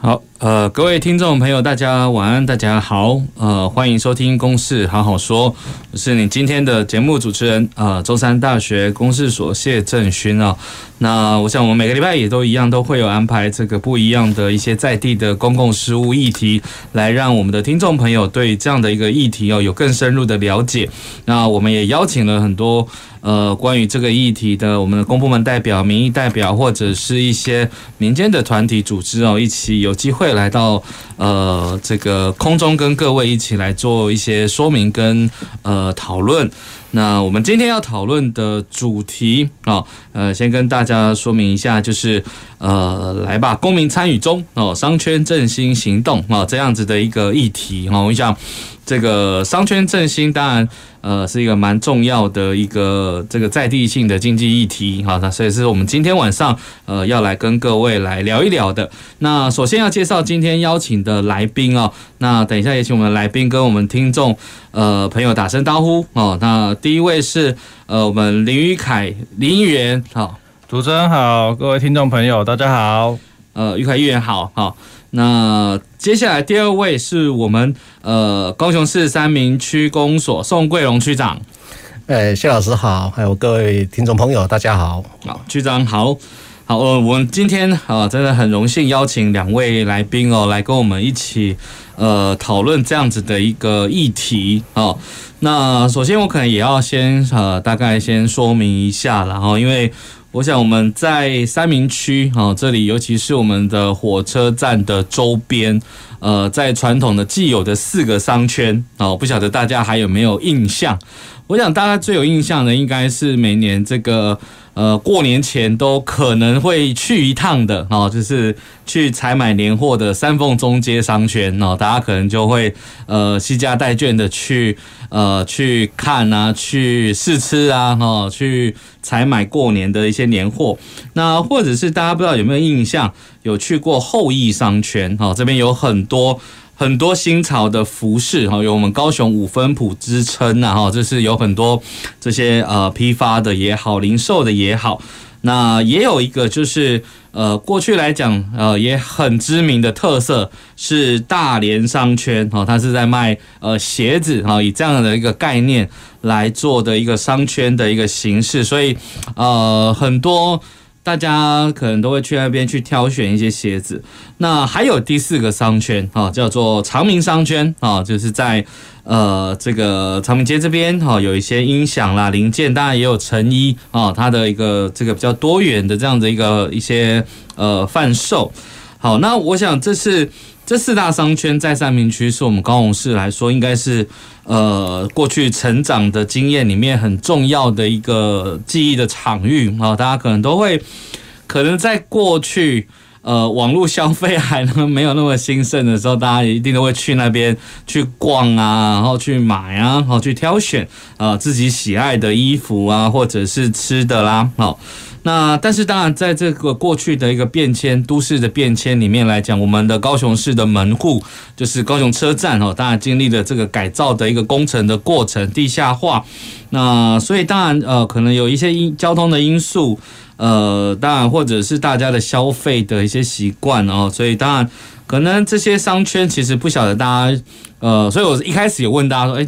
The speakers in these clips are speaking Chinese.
好，呃，各位听众朋友，大家晚安，大家好，呃，欢迎收听《公事好好说》，我是你今天的节目主持人，呃，中山大学公事所谢政勋啊。那我想，我们每个礼拜也都一样，都会有安排这个不一样的一些在地的公共事务议题，来让我们的听众朋友对这样的一个议题哦有更深入的了解。那我们也邀请了很多。呃，关于这个议题的，我们的公部门代表、民意代表，或者是一些民间的团体组织哦，一起有机会来到呃这个空中，跟各位一起来做一些说明跟呃讨论。那我们今天要讨论的主题啊，呃，先跟大家说明一下，就是呃，来吧，公民参与中哦，商圈振兴行动啊，这样子的一个议题哈，我想。这个商圈振兴当然，呃，是一个蛮重要的一个这个在地性的经济议题，好，那所以是我们今天晚上呃要来跟各位来聊一聊的。那首先要介绍今天邀请的来宾哦，那等一下也请我们来宾跟我们听众呃朋友打声招呼哦。那第一位是呃我们林宇凯林议员，好，主持人好，各位听众朋友大家好，呃，宇凯议员好，好。那接下来第二位是我们呃高雄市三明区公所宋桂荣区长，哎，谢老师好，还有各位听众朋友大家好，好，区长好，好，呃，我们今天啊真的很荣幸邀请两位来宾哦来跟我们一起呃讨论这样子的一个议题哦。那首先我可能也要先呃大概先说明一下，然后因为。我想我们在三明区啊，这里尤其是我们的火车站的周边，呃，在传统的既有的四个商圈啊，不晓得大家还有没有印象？我想大家最有印象的，应该是每年这个。呃，过年前都可能会去一趟的哦，就是去采买年货的三凤中街商圈哦，大家可能就会呃，携家带眷的去呃去看啊，去试吃啊，哈，去采买过年的一些年货。那或者是大家不知道有没有印象，有去过后裔商圈哦，这边有很多。很多新潮的服饰哈，有我们高雄五分埔之称呐哈，就是有很多这些呃批发的也好，零售的也好，那也有一个就是呃过去来讲呃也很知名的特色是大连商圈哈，它是在卖呃鞋子哈，以这样的一个概念来做的一个商圈的一个形式，所以呃很多。大家可能都会去那边去挑选一些鞋子。那还有第四个商圈啊，叫做长明商圈啊，就是在呃这个长明街这边哈，有一些音响啦、零件，当然也有成衣啊，它的一个这个比较多元的这样的一个一些呃贩售。好，那我想这是这四大商圈在三民区，是我们高雄市来说，应该是。呃，过去成长的经验里面很重要的一个记忆的场域啊，大家可能都会，可能在过去呃网络消费还能没有那么兴盛的时候，大家一定都会去那边去逛啊，然后去买啊，然后去挑选啊自己喜爱的衣服啊，或者是吃的啦，好。那但是当然，在这个过去的一个变迁、都市的变迁里面来讲，我们的高雄市的门户就是高雄车站哦，当然经历了这个改造的一个工程的过程，地下化。那所以当然呃，可能有一些因交通的因素，呃，当然或者是大家的消费的一些习惯哦，所以当然可能这些商圈其实不晓得大家呃，所以我一开始有问大家说，诶。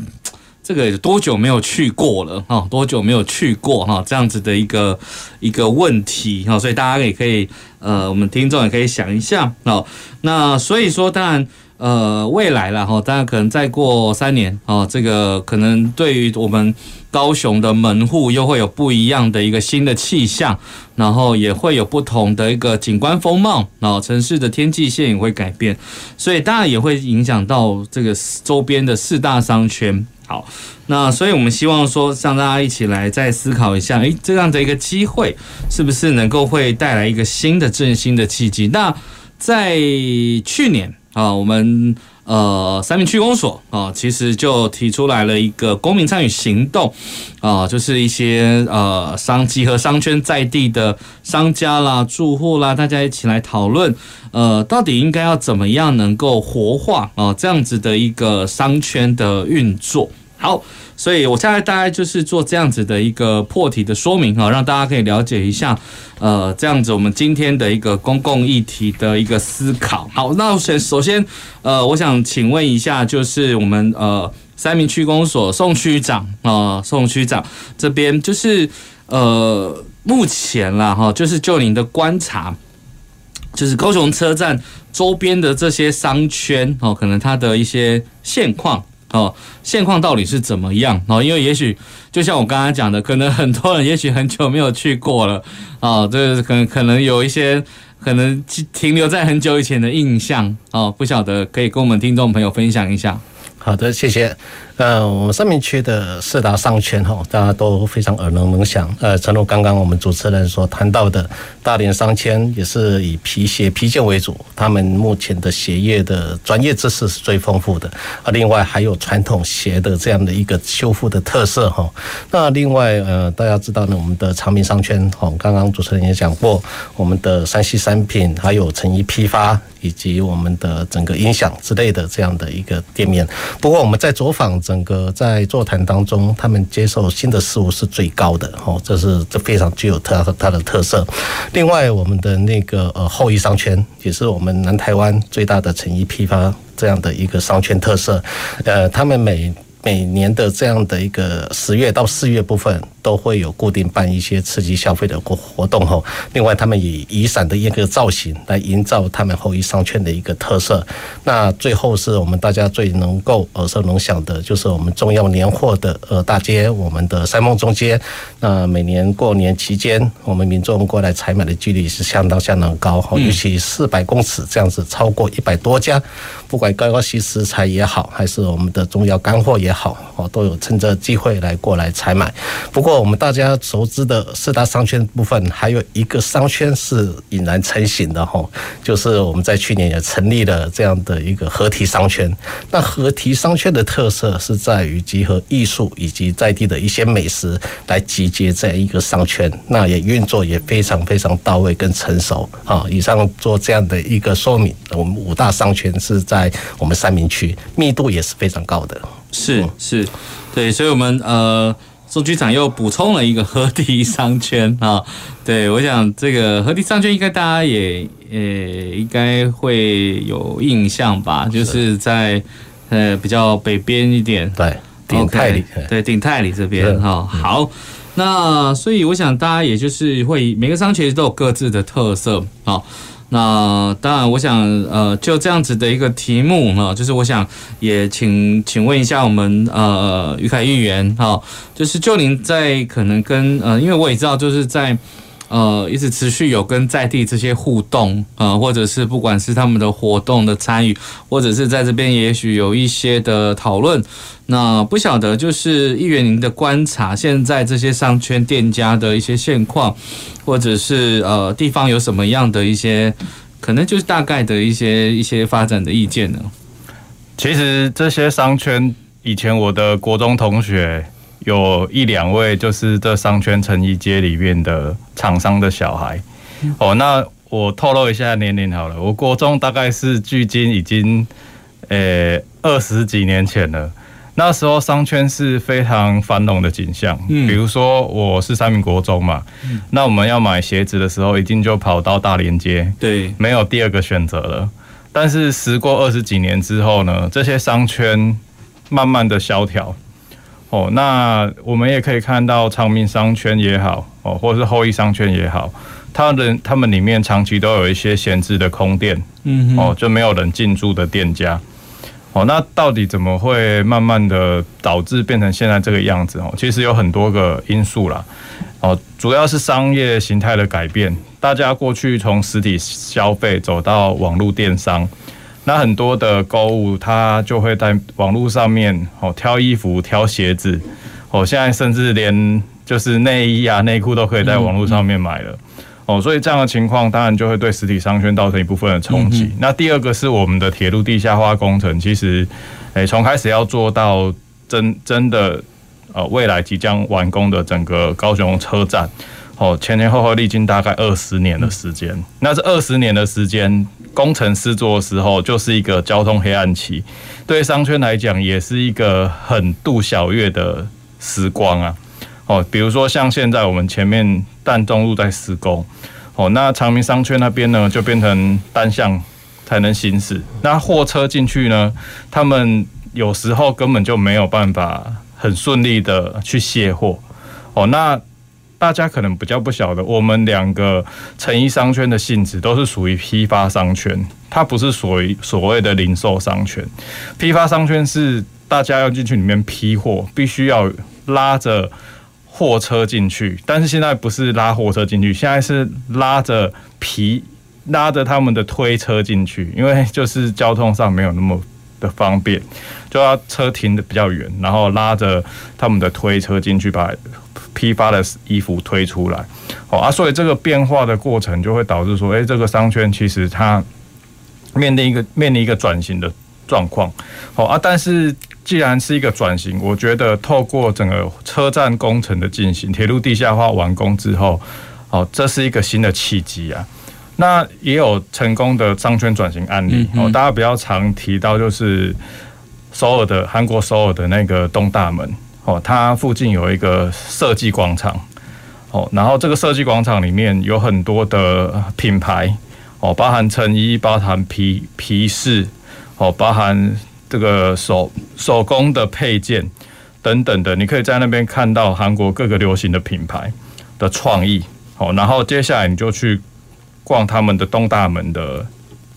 这个多久没有去过了哈？多久没有去过哈？这样子的一个一个问题哈，所以大家也可以呃，我们听众也可以想一下哦。那所以说，当然呃，未来了哈，当然可能再过三年哦，这个可能对于我们高雄的门户又会有不一样的一个新的气象，然后也会有不同的一个景观风貌，然后城市的天际线也会改变，所以当然也会影响到这个周边的四大商圈。好，那所以我们希望说，让大家一起来再思考一下，诶，这样的一个机会是不是能够会带来一个新的振兴的契机？那在去年啊，我们呃三明区公所啊，其实就提出来了一个公民参与行动啊，就是一些呃商机和商圈在地的商家啦、住户啦，大家一起来讨论，呃，到底应该要怎么样能够活化啊这样子的一个商圈的运作。好，所以我现在大概就是做这样子的一个破题的说明哈，让大家可以了解一下，呃，这样子我们今天的一个公共议题的一个思考。好，那先首先，呃，我想请问一下，就是我们呃三民区公所宋区长啊，宋区长这边就是呃目前啦哈，就是就您的观察，就是高雄车站周边的这些商圈哦，可能它的一些现况。哦，现况到底是怎么样？哦，因为也许就像我刚刚讲的，可能很多人也许很久没有去过了，哦，这可能可能有一些可能停留在很久以前的印象，哦，不晓得可以跟我们听众朋友分享一下。好的，谢谢。呃，我们三明区的四大商圈哈，大家都非常耳熟能详。呃，正如刚刚我们主持人所谈到的，大连商圈也是以皮鞋、皮件为主，他们目前的鞋业的专业知识是最丰富的。啊，另外还有传统鞋的这样的一个修复的特色哈。那另外呃，大家知道呢，我们的长明商圈哈，刚刚主持人也讲过，我们的山西商品，还有成衣批发，以及我们的整个音响之类的这样的一个店面。不过我们在走访。整个在座谈当中，他们接受新的事物是最高的哦，这是这非常具有它它的特色。另外，我们的那个呃后裔商圈也是我们南台湾最大的成衣批发这样的一个商圈特色。呃，他们每每年的这样的一个十月到四月部分。都会有固定办一些刺激消费的活活动哈。另外，他们以雨伞的一个造型来营造他们后裔商圈的一个特色。那最后是我们大家最能够耳熟能详的，就是我们重要年货的呃大街，我们的三梦中街。那每年过年期间，我们民众过来采买的几率是相当相当高哈，尤其四百公尺这样子，超过一百多家，不管高高息食材也好，还是我们的中药干货也好，哦，都有趁着机会来过来采买。不过，我们大家熟知的四大商圈部分，还有一个商圈是俨然成型的哈，就是我们在去年也成立了这样的一个合体商圈。那合体商圈的特色是在于集合艺术以及在地的一些美食来集结在一个商圈，那也运作也非常非常到位跟成熟啊。以上做这样的一个说明，我们五大商圈是在我们三明区，密度也是非常高的。是是，对，所以我们呃。宋局长又补充了一个河堤商圈啊，对，我想这个河堤商圈应该大家也呃应该会有印象吧，就是在呃比较北边一点，对，鼎泰里，对，鼎泰里这边哈。好，那所以我想大家也就是会每个商圈都有各自的特色啊。那当然，我想，呃，就这样子的一个题目呢，就是我想也请请问一下我们呃于凯议员哈，就是就您在可能跟呃，因为我也知道就是在。呃，一直持续有跟在地这些互动，呃，或者是不管是他们的活动的参与，或者是在这边也许有一些的讨论。那不晓得就是议员您的观察，现在这些商圈店家的一些现况，或者是呃地方有什么样的一些可能就是大概的一些一些发展的意见呢？其实这些商圈以前我的国中同学。有一两位就是这商圈成衣街里面的厂商的小孩。哦，那我透露一下年龄好了，我国中大概是距今已经呃二十几年前了，那时候商圈是非常繁荣的景象，嗯。比如说我是三民国中嘛，那我们要买鞋子的时候，一定就跑到大连街，对，没有第二个选择了。但是时过二十几年之后呢，这些商圈慢慢的萧条。哦，那我们也可以看到长明商圈也好，哦，或者是后裔商圈也好，他的他们里面长期都有一些闲置的空店，嗯，哦，就没有人进驻的店家，哦，那到底怎么会慢慢的导致变成现在这个样子？哦，其实有很多个因素啦，哦，主要是商业形态的改变，大家过去从实体消费走到网络电商。那很多的购物，他就会在网络上面哦挑衣服、挑鞋子，哦，现在甚至连就是内衣啊、内裤都可以在网络上面买了，哦，所以这样的情况当然就会对实体商圈造成一部分的冲击。那第二个是我们的铁路地下化工程，其实诶从开始要做到真真的呃未来即将完工的整个高雄车站。哦，前前后后历经大概二十年的时间，那这二十年的时间，工程师做的时候就是一个交通黑暗期，对商圈来讲也是一个很度小月的时光啊。哦，比如说像现在我们前面淡中路在施工，哦，那长明商圈那边呢就变成单向才能行驶，那货车进去呢，他们有时候根本就没有办法很顺利的去卸货。哦，那。大家可能比较不晓得，我们两个成衣商圈的性质都是属于批发商圈，它不是属于所谓的零售商圈。批发商圈是大家要进去里面批货，必须要拉着货车进去，但是现在不是拉货车进去，现在是拉着皮拉着他们的推车进去，因为就是交通上没有那么的方便，就要车停的比较远，然后拉着他们的推车进去把。批发的衣服推出来，好啊，所以这个变化的过程就会导致说，诶，这个商圈其实它面临一个面临一个转型的状况，好啊，但是既然是一个转型，我觉得透过整个车站工程的进行，铁路地下化完工之后，好，这是一个新的契机啊。那也有成功的商圈转型案例，哦，大家比较常提到就是首尔的韩国首尔的那个东大门。哦，它附近有一个设计广场，哦，然后这个设计广场里面有很多的品牌，哦，包含成衣，包含皮皮饰，哦，包含这个手手工的配件等等的，你可以在那边看到韩国各个流行的品牌的创意，哦，然后接下来你就去逛他们的东大门的。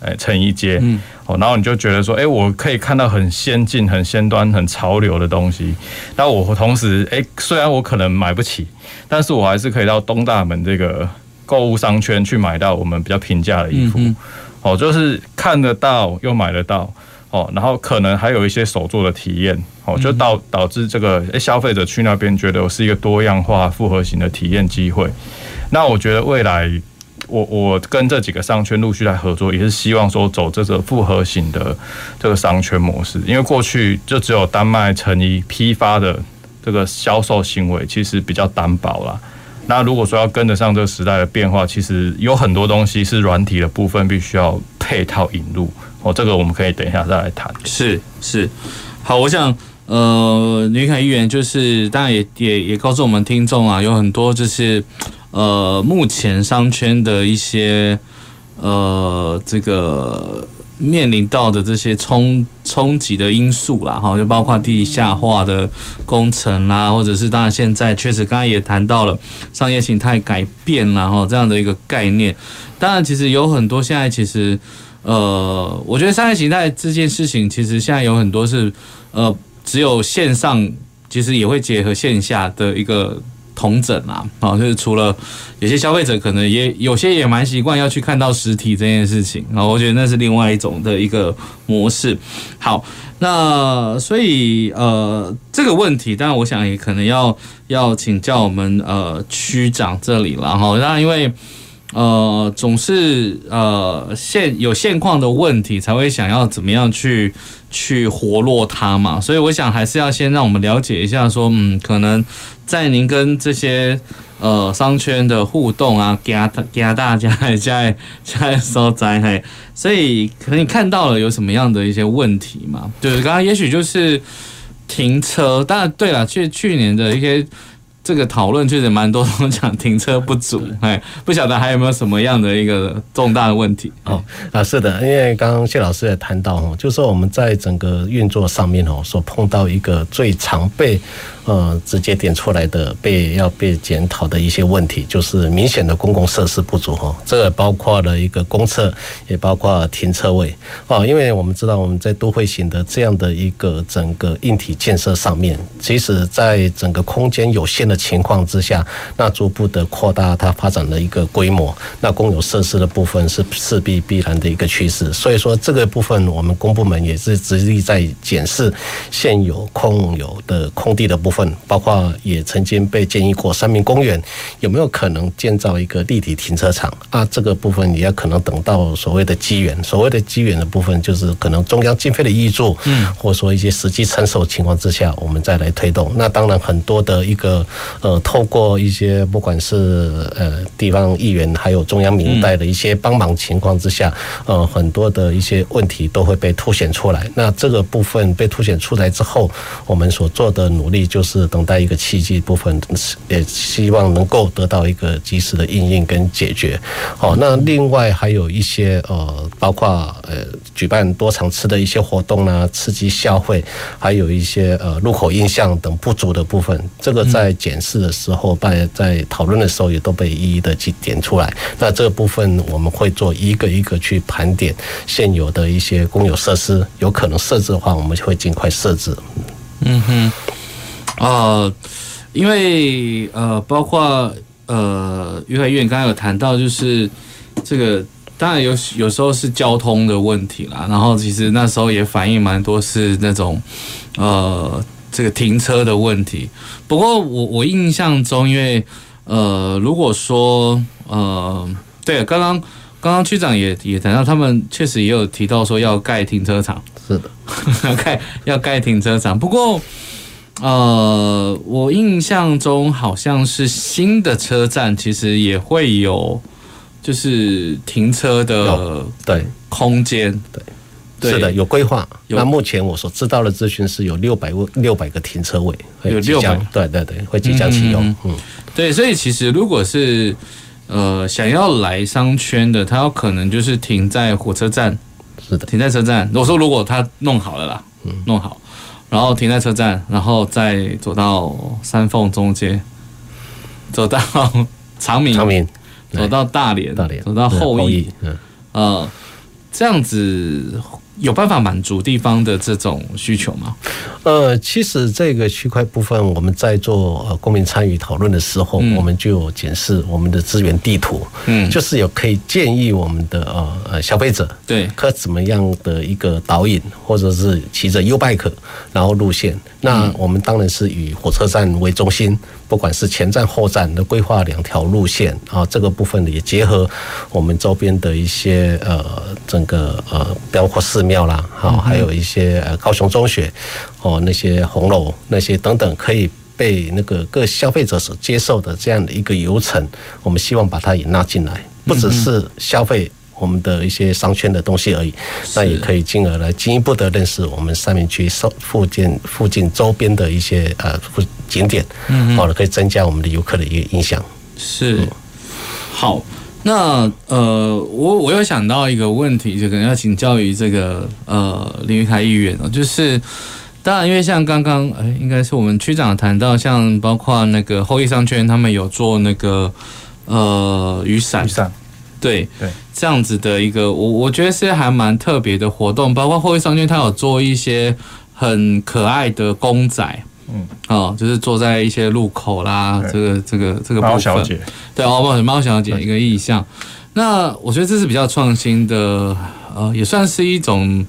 哎，成衣街，哦，然后你就觉得说，哎，我可以看到很先进、很先端、很潮流的东西。那我同时，哎，虽然我可能买不起，但是我还是可以到东大门这个购物商圈去买到我们比较平价的衣服。哦，就是看得到又买得到，哦，然后可能还有一些手作的体验，哦，就导导致这个哎消费者去那边觉得我是一个多样化、复合型的体验机会。那我觉得未来。我我跟这几个商圈陆续来合作，也是希望说走这个复合型的这个商圈模式，因为过去就只有单卖成衣批发的这个销售行为，其实比较单薄啦。那如果说要跟得上这个时代的变化，其实有很多东西是软体的部分必须要配套引入。哦，这个我们可以等一下再来谈。是是，好，我想呃，吕凯议员就是当然也也也告诉我们听众啊，有很多就是。呃，目前商圈的一些呃，这个面临到的这些冲冲击的因素啦，哈，就包括地下化的工程啦，或者是当然现在确实刚才也谈到了商业形态改变啦，哈，这样的一个概念。当然，其实有很多现在其实呃，我觉得商业形态这件事情，其实现在有很多是呃，只有线上，其实也会结合线下的一个。同整啊，啊，就是除了有些消费者可能也有些也蛮习惯要去看到实体这件事情啊，我觉得那是另外一种的一个模式。好，那所以呃这个问题，当然我想也可能要要请教我们呃区长这里了哈。那因为呃总是呃现有现况的问题，才会想要怎么样去。去活络它嘛，所以我想还是要先让我们了解一下，说，嗯，可能在您跟这些呃商圈的互动啊，给给大家在在在所在嘿，所以可能你看到了有什么样的一些问题嘛？就是刚刚也许就是停车，当然对了，去去年的一些。这个讨论确实蛮多，都讲停车不足，哎，不晓得还有没有什么样的一个重大的问题？哦，啊，是的，因为刚刚谢老师也谈到哦，就是说我们在整个运作上面哦，所碰到一个最常被。呃，直接点出来的被要被检讨的一些问题，就是明显的公共设施不足哈。这个包括了一个公厕，也包括停车位哦。因为我们知道我们在都会型的这样的一个整个硬体建设上面，其实在整个空间有限的情况之下，那逐步的扩大它发展的一个规模，那公有设施的部分是势必必然的一个趋势。所以说这个部分，我们公部门也是致力在检视现有空有的空地的部分。分，包括也曾经被建议过三明公园有没有可能建造一个立体停车场啊？这个部分也要可能等到所谓的机缘，所谓的机缘的部分就是可能中央经费的挹注，嗯，或者说一些实际成熟情况之下，我们再来推动。那当然很多的一个呃，透过一些不管是呃地方议员还有中央民代的一些帮忙情况之下，呃，很多的一些问题都会被凸显出来。那这个部分被凸显出来之后，我们所做的努力就是是等待一个契机部分，也希望能够得到一个及时的应应跟解决。好，那另外还有一些呃，包括呃举办多场次的一些活动呢，刺激消费，还有一些呃路口印象等不足的部分，这个在检视的时候，在在讨论的时候也都被一一的去点出来。那这个部分我们会做一个一个去盘点现有的一些公有设施，有可能设置的话，我们就会尽快设置。嗯哼，呃，因为呃，包括呃，于海议员刚才有谈到，就是这个当然有有时候是交通的问题啦，然后其实那时候也反映蛮多是那种呃这个停车的问题。不过我我印象中，因为呃，如果说呃，对，刚刚刚刚区长也也谈到，他们确实也有提到说要盖停车场。是的，要 盖要盖停车场。不过，呃，我印象中好像是新的车站，其实也会有，就是停车的对空间。对，是的，有规划。那目前我所知道的资讯是有六百位六百个停车位，有六百，对对对，会即将启用。嗯，嗯，对，所以其实如果是呃想要来商圈的，他有可能就是停在火车站。是的，停在车站。我说，如果他弄好了啦，嗯，弄好，然后停在车站，然后再走到三凤中街，走到 长明，长明，走到大连，大连，走到后羿，嗯，呃，这样子。有办法满足地方的这种需求吗？呃，其实这个区块部分，我们在做呃公民参与讨论的时候，我们就有检视我们的资源地图，嗯，就是有可以建议我们的呃呃消费者，对，可怎么样的一个导引，或者是骑着 YouBike，然后路线。那我们当然是以火车站为中心，不管是前站后站的规划两条路线啊，这个部分也结合我们周边的一些呃整个呃包括寺庙啦，好，还有一些呃高雄中学哦那些红楼那些等等，可以被那个各消费者所接受的这样的一个流程，我们希望把它也纳进来，不只是消费。我们的一些商圈的东西而已，那也可以进而来进一步的认识我们三明区附近附近周边的一些呃景点，嗯，好了，可以增加我们的游客的一个印象。是，好，那呃，我我又想到一个问题，就可能要请教于这个呃林玉凯议员哦，就是当然，因为像刚刚哎，应该是我们区长谈到，像包括那个后裔商圈，他们有做那个呃雨伞。雨伞对对，这样子的一个，我我觉得是还蛮特别的活动，包括后裔商圈，他有做一些很可爱的公仔，嗯，哦，就是坐在一些路口啦，这个这个这个猫小姐，对，哦，猫猫小姐一个意象。那我觉得这是比较创新的，呃，也算是一种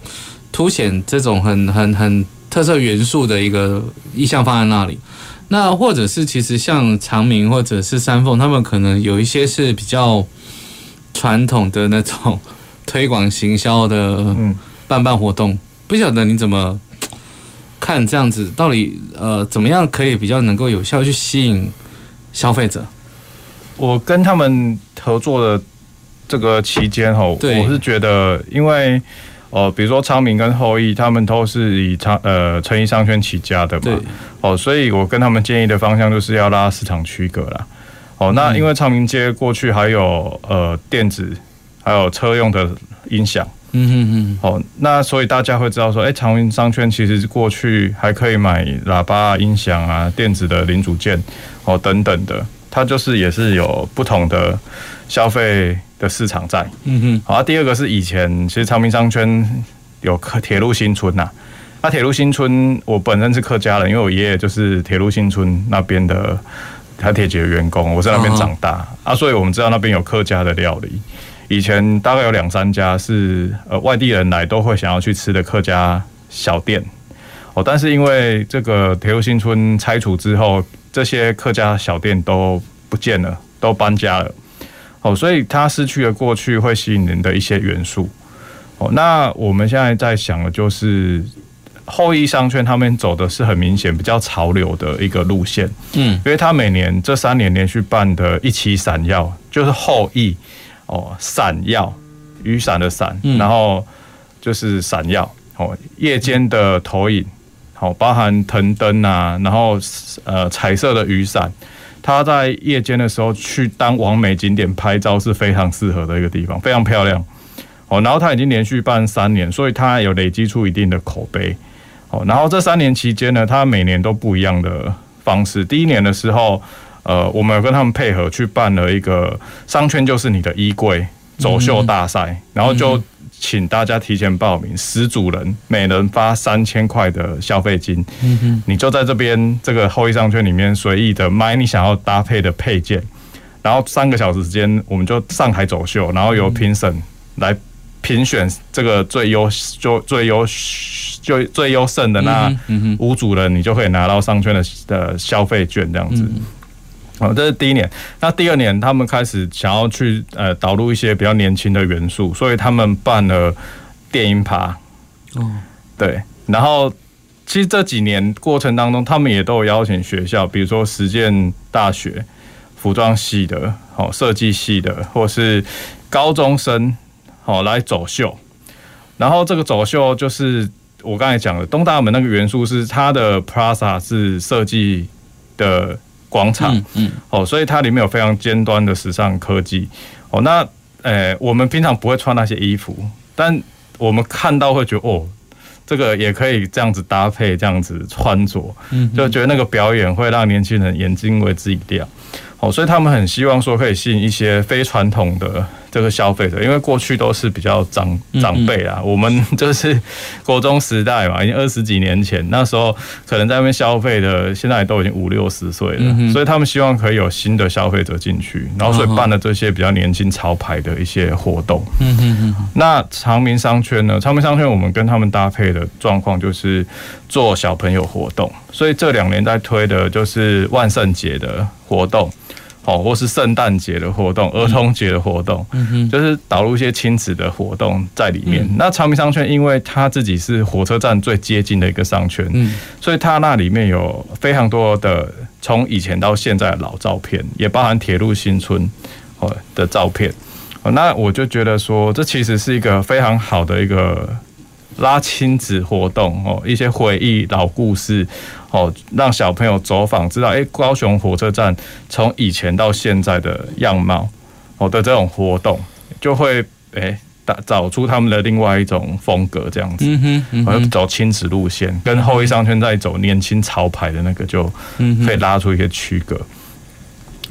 凸显这种很很很特色元素的一个意象放在那里。那或者是其实像长明或者是三凤，他们可能有一些是比较。传统的那种 推广行销的办办活动，不晓得你怎么看这样子？到底呃怎么样可以比较能够有效去吸引消费者？我跟他们合作的这个期间哈，我是觉得，因为哦，比如说昌明跟后羿，他们都是以昌呃成衣商圈起家的嘛，哦，所以我跟他们建议的方向就是要拉市场区隔啦。哦，那因为昌明街过去还有呃电子，还有车用的音响，嗯嗯嗯，哦，那所以大家会知道说，哎，长明商圈其实过去还可以买喇叭、音响啊、电子的零组件，哦等等的，它就是也是有不同的消费的市场在，嗯哼。好，第二个是以前其实长明商圈有客铁路新村呐，那铁路新村我本身是客家人，因为我爷爷就是铁路新村那边的。台铁局的员工，我在那边长大、uh. 啊，所以我们知道那边有客家的料理。以前大概有两三家是呃外地人来都会想要去吃的客家小店哦，但是因为这个铁路新村拆除之后，这些客家小店都不见了，都搬家了。哦，所以它失去了过去会吸引人的一些元素。哦，那我们现在在想的就是后裔商圈，他们走的是很明显比较潮流的一个路线。嗯，因为他每年这三年连续办的一期闪耀，就是后翼哦，闪耀雨伞的伞，然后就是闪耀哦，夜间的投影，好，包含藤灯啊，然后呃彩色的雨伞。它在夜间的时候去当完美景点拍照是非常适合的一个地方，非常漂亮。哦，然后它已经连续办三年，所以它有累积出一定的口碑。哦，然后这三年期间呢，它每年都不一样的方式。第一年的时候，呃，我们有跟他们配合去办了一个商圈就是你的衣柜走秀大赛，然后就。请大家提前报名，十组人每人发三千块的消费金，你就在这边这个后翼商圈里面随意的买你想要搭配的配件，然后三个小时时间我们就上台走秀，然后由评审来评选这个最优就最优就最优胜的那五组人，你就可以拿到商圈的的消费券这样子。哦，这是第一年。那第二年，他们开始想要去呃导入一些比较年轻的元素，所以他们办了电音趴。哦，对。然后其实这几年过程当中，他们也都有邀请学校，比如说实践大学服装系的、哦设计系的，或是高中生哦来走秀。然后这个走秀就是我刚才讲的东大门那个元素，是它的 Plaza 是设计的。广场，嗯，哦，所以它里面有非常尖端的时尚科技，哦，那，诶，我们平常不会穿那些衣服，但我们看到会觉得，哦，这个也可以这样子搭配，这样子穿着，嗯，就觉得那个表演会让年轻人眼睛为之一亮，哦，所以他们很希望说可以吸引一些非传统的。这个消费者，因为过去都是比较长长辈啊，我们就是国中时代嘛，已经二十几年前，那时候可能在那边消费的，现在都已经五六十岁了，所以他们希望可以有新的消费者进去，然后所以办了这些比较年轻潮牌的一些活动。嗯嗯嗯。那长明商圈呢？长明商圈我们跟他们搭配的状况就是做小朋友活动，所以这两年在推的就是万圣节的活动。哦，或是圣诞节的活动、儿童节的活动，嗯、就是导入一些亲子的活动在里面。嗯、那长明商圈，因为它自己是火车站最接近的一个商圈，嗯、所以它那里面有非常多的从以前到现在的老照片，也包含铁路新村哦的照片。那我就觉得说，这其实是一个非常好的一个。拉亲子活动哦，一些回忆老故事哦，让小朋友走访，知道哎，高雄火车站从以前到现在的样貌哦的这种活动，就会哎打找出他们的另外一种风格这样子，嗯哼，嗯走亲子路线，跟后一商圈在走年轻潮牌的那个，就可以拉出一个区隔。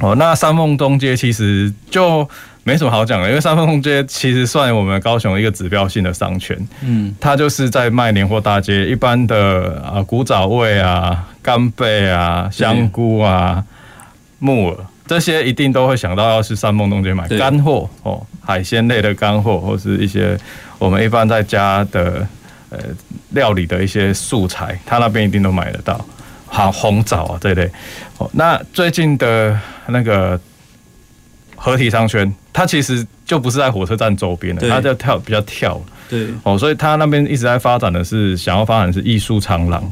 哦，那三凤东街其实就。没什么好讲的，因为三凤街其实算我们高雄一个指标性的商圈，嗯，它就是在卖年货大街，一般的啊古早味啊、干贝啊、香菇啊、木耳这些，一定都会想到要去三凤东街买干货哦，海鲜类的干货，或是一些我们一般在家的呃料理的一些素材，它那边一定都买得到，好红枣啊这类。哦，那最近的那个。合体商圈，它其实就不是在火车站周边的，它就跳比较跳，对。哦，所以它那边一直在发展的是想要发展的是艺术长廊。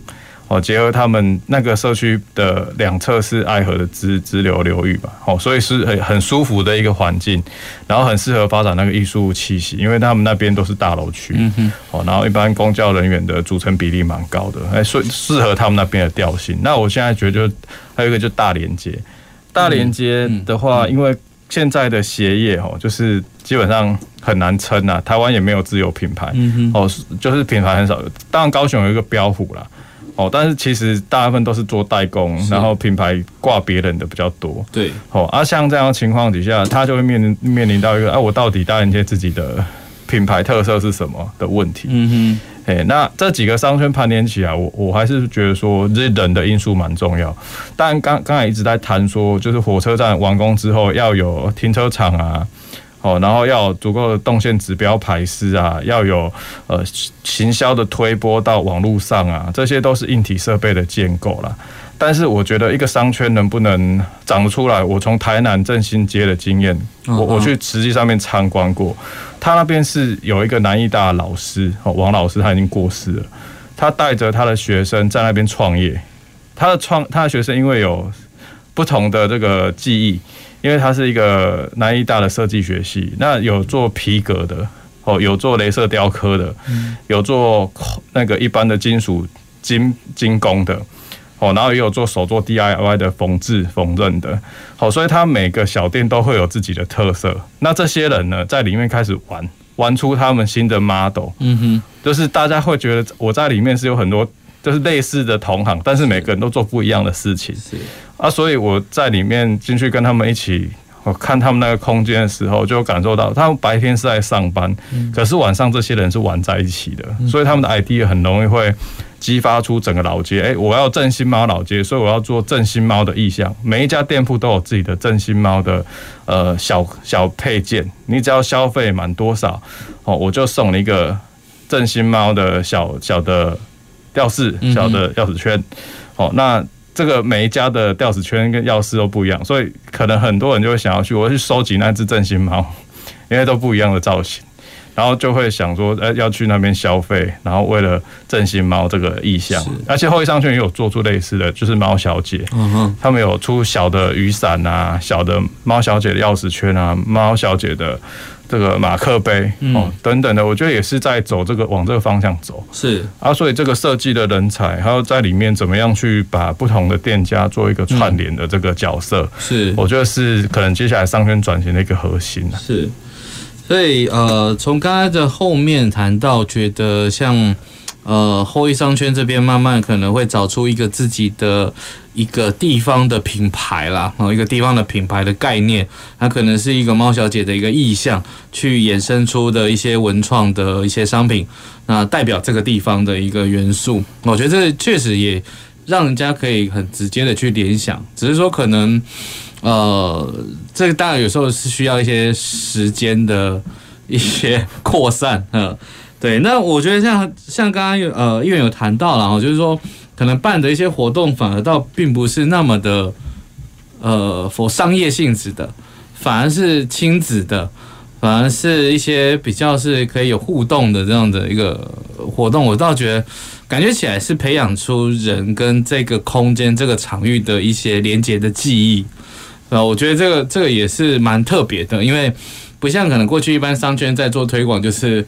哦，结合他们那个社区的两侧是爱河的支支流流域吧，哦，所以是很很舒服的一个环境，然后很适合发展那个艺术气息，因为他们那边都是大楼区，嗯哼，哦，然后一般公教人员的组成比例蛮高的，哎，所以适合他们那边的调性。那我现在觉得就还有一个就大连街，大连街的话，因为现在的鞋业哦，就是基本上很难撑呐。台湾也没有自有品牌，哦，就是品牌很少。当然高雄有一个标虎啦，哦，但是其实大部分都是做代工，然后品牌挂别人的比较多。对，哦，啊，像这样的情况底下，他就会面临面临到一个，啊，我到底大连街自己的品牌特色是什么的问题。嗯哼。哎，那这几个商圈盘点起来，我我还是觉得说，这人的因素蛮重要。但刚刚才一直在谈说，就是火车站完工之后要有停车场啊，哦，然后要有足够的动线指标排施啊，要有呃行销的推波到网络上啊，这些都是硬体设备的建构啦。但是我觉得一个商圈能不能长得出来，我从台南振兴街的经验，我我去实际上面参观过，他那边是有一个南艺大的老师哦，王老师他已经过世了，他带着他的学生在那边创业，他的创他的学生因为有不同的这个技艺。因为他是一个南艺大的设计学系，那有做皮革的哦，有做镭射雕刻的，有做那个一般的金属精精工的哦，然后也有做手做 DIY 的缝制缝纫的，好，所以他每个小店都会有自己的特色。那这些人呢，在里面开始玩，玩出他们新的 model，嗯哼，就是大家会觉得我在里面是有很多。就是类似的同行，但是每个人都做不一样的事情。是啊，所以我在里面进去跟他们一起，我看他们那个空间的时候，就感受到他们白天是在上班，可是晚上这些人是玩在一起的，所以他们的 idea 很容易会激发出整个老街。哎，我要振兴猫老街，所以我要做振兴猫的意向。每一家店铺都有自己的振兴猫的呃小小配件，你只要消费满多少哦，我就送你一个振兴猫的小小的。吊饰小的钥匙圈，哦，那这个每一家的吊匙圈跟钥匙都不一样，所以可能很多人就会想要去，我去收集那只振兴猫，因为都不一样的造型，然后就会想说，呃，要去那边消费，然后为了振兴猫这个意向，而且后翼商圈也有做出类似的就是猫小姐，嗯哼，他们有出小的雨伞啊，小的猫小姐的钥匙圈啊，猫小姐的。这个马克杯哦，等等的，我觉得也是在走这个往这个方向走。是。啊，所以这个设计的人才，还有在里面怎么样去把不同的店家做一个串联的这个角色，是。我觉得是可能接下来商圈转型的一个核心。是，所以呃，从刚才的后面谈到，觉得像。呃，后裔商圈这边慢慢可能会找出一个自己的一个地方的品牌啦，然后，一个地方的品牌的概念，它可能是一个猫小姐的一个意向，去衍生出的一些文创的一些商品，那代表这个地方的一个元素。我觉得这确实也让人家可以很直接的去联想，只是说可能，呃，这个当然有时候是需要一些时间的一些扩散，嗯。对，那我觉得像像刚刚有呃议员有谈到了，就是说可能办的一些活动反而倒并不是那么的呃 for 商业性质的，反而是亲子的，反而是一些比较是可以有互动的这样的一个活动，我倒觉得感觉起来是培养出人跟这个空间这个场域的一些连接的记忆，呃，我觉得这个这个也是蛮特别的，因为不像可能过去一般商圈在做推广就是。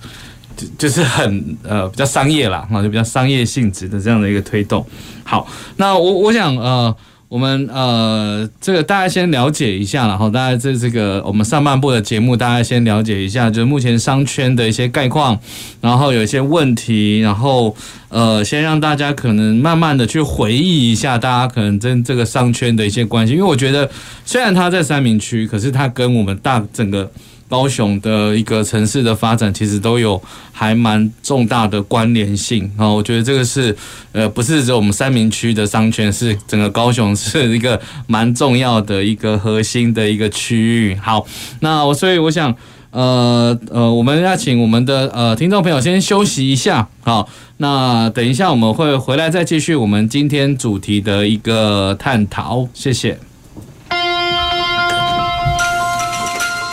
就就是很呃比较商业啦，啊，就比较商业性质的这样的一个推动。好，那我我想呃我们呃这个大家先了解一下，然后大家这这个我们上半部的节目，大家先了解一下，就是目前商圈的一些概况，然后有一些问题，然后呃先让大家可能慢慢的去回忆一下，大家可能跟这个商圈的一些关系，因为我觉得虽然它在三明区，可是它跟我们大整个。高雄的一个城市的发展，其实都有还蛮重大的关联性啊！我觉得这个是呃，不是只有我们三民区的商圈，是整个高雄是一个蛮重要的一个核心的一个区域。好，那我所以我想，呃呃，我们要请我们的呃听众朋友先休息一下，好，那等一下我们会回来再继续我们今天主题的一个探讨。谢谢。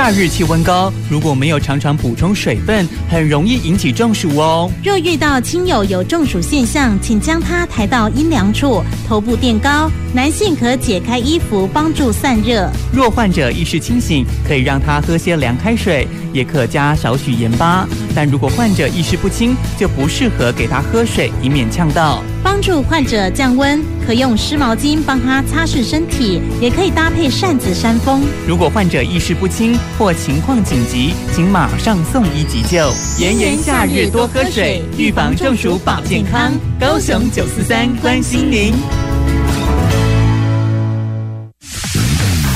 夏日气温高，如果没有常常补充水分，很容易引起中暑哦。若遇到亲友有中暑现象，请将他抬到阴凉处，头部垫高。男性可解开衣服帮助散热。若患者意识清醒，可以让他喝些凉开水，也可加少许盐巴。但如果患者意识不清，就不适合给他喝水，以免呛到。帮助患者降温，可用湿毛巾帮他擦拭身体，也可以搭配扇子扇风。如果患者意识不清或情况紧急，请马上送医急救。炎炎夏日多喝水，预防中暑保健康。高雄九四三关心您。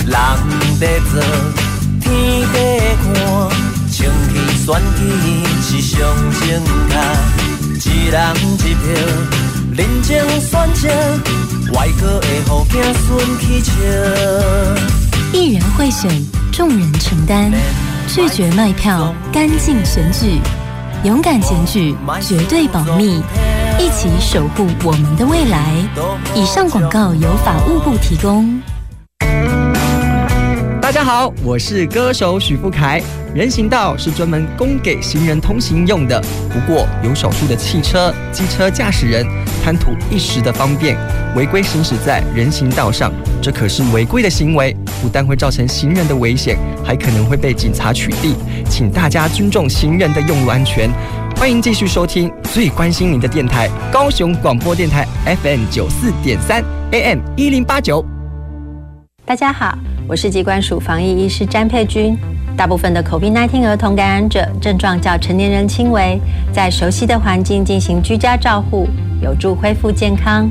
人在做，天在看，清气选举是上正确，一人一票。人情算账，外国的好子孙去笑。一人会选，众人承担，拒绝卖票，干净选举，勇敢检举，绝对保密，一起守护我们的未来。以上广告由法务部提供。大家好，我是歌手许富凯。人行道是专门供给行人通行用的，不过有少数的汽车、机车驾驶人贪图一时的方便，违规行驶在人行道上，这可是违规的行为，不但会造成行人的危险，还可能会被警察取缔。请大家尊重行人的用路安全。欢迎继续收听最关心您的电台——高雄广播电台 FM 九四点三 AM 一零八九。大家好，我是疾管署防疫医师詹佩君。大部分的 COVID-19 儿童感染者症状较成年人轻微，在熟悉的环境进行居家照护，有助恢复健康。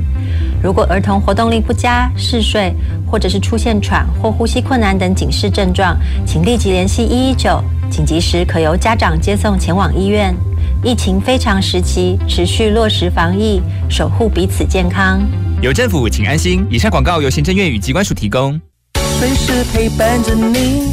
如果儿童活动力不佳、嗜睡，或者是出现喘或呼吸困难等警示症状，请立即联系一一九，紧急时可由家长接送前往医院。疫情非常时期，持续落实防疫，守护彼此健康。有政府，请安心。以上广告由行政院与机关署提供。随时陪伴着你，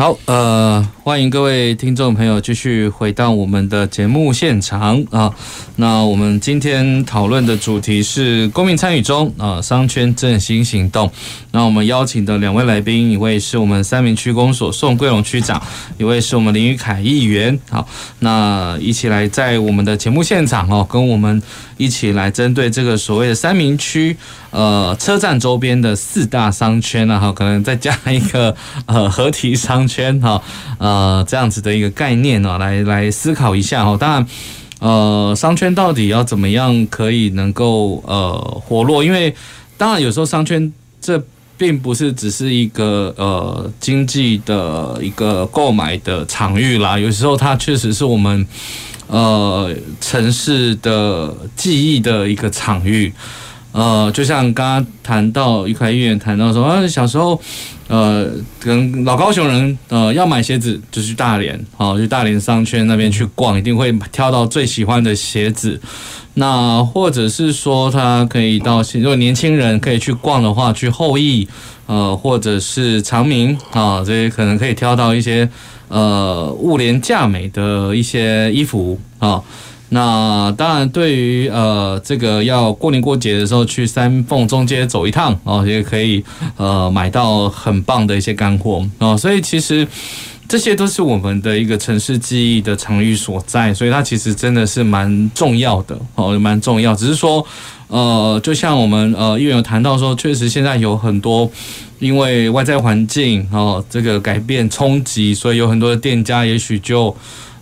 好，呃，欢迎各位听众朋友继续回到我们的节目现场啊。那我们今天讨论的主题是公民参与中啊，商圈振兴行动。那我们邀请的两位来宾，一位是我们三民区公所宋贵龙区长，一位是我们林宇凯议员。好，那一起来在我们的节目现场哦，跟我们一起来针对这个所谓的三民区。呃，车站周边的四大商圈呢，哈，可能再加一个呃合体商圈哈，呃，呃这样子的一个概念呢，来来思考一下哈。当然，呃，商圈到底要怎么样可以能够呃活络？因为当然有时候商圈这并不是只是一个呃经济的一个购买的场域啦，有时候它确实是我们呃城市的记忆的一个场域。呃，就像刚刚谈到愉快医院谈到说，啊，小时候，呃，跟老高雄人，呃，要买鞋子就去大连，好，去大连商圈那边去逛，一定会挑到最喜欢的鞋子。那或者是说，他可以到，如果年轻人可以去逛的话，去后裔，呃，或者是长明，啊，这些可能可以挑到一些，呃，物廉价美的一些衣服，啊。那当然，对于呃这个要过年过节的时候去三凤中街走一趟哦，也可以呃买到很棒的一些干货哦，所以其实这些都是我们的一个城市记忆的场域所在，所以它其实真的是蛮重要的哦，蛮重要。只是说呃，就像我们呃议员有谈到说，确实现在有很多因为外在环境哦这个改变冲击，所以有很多的店家也许就。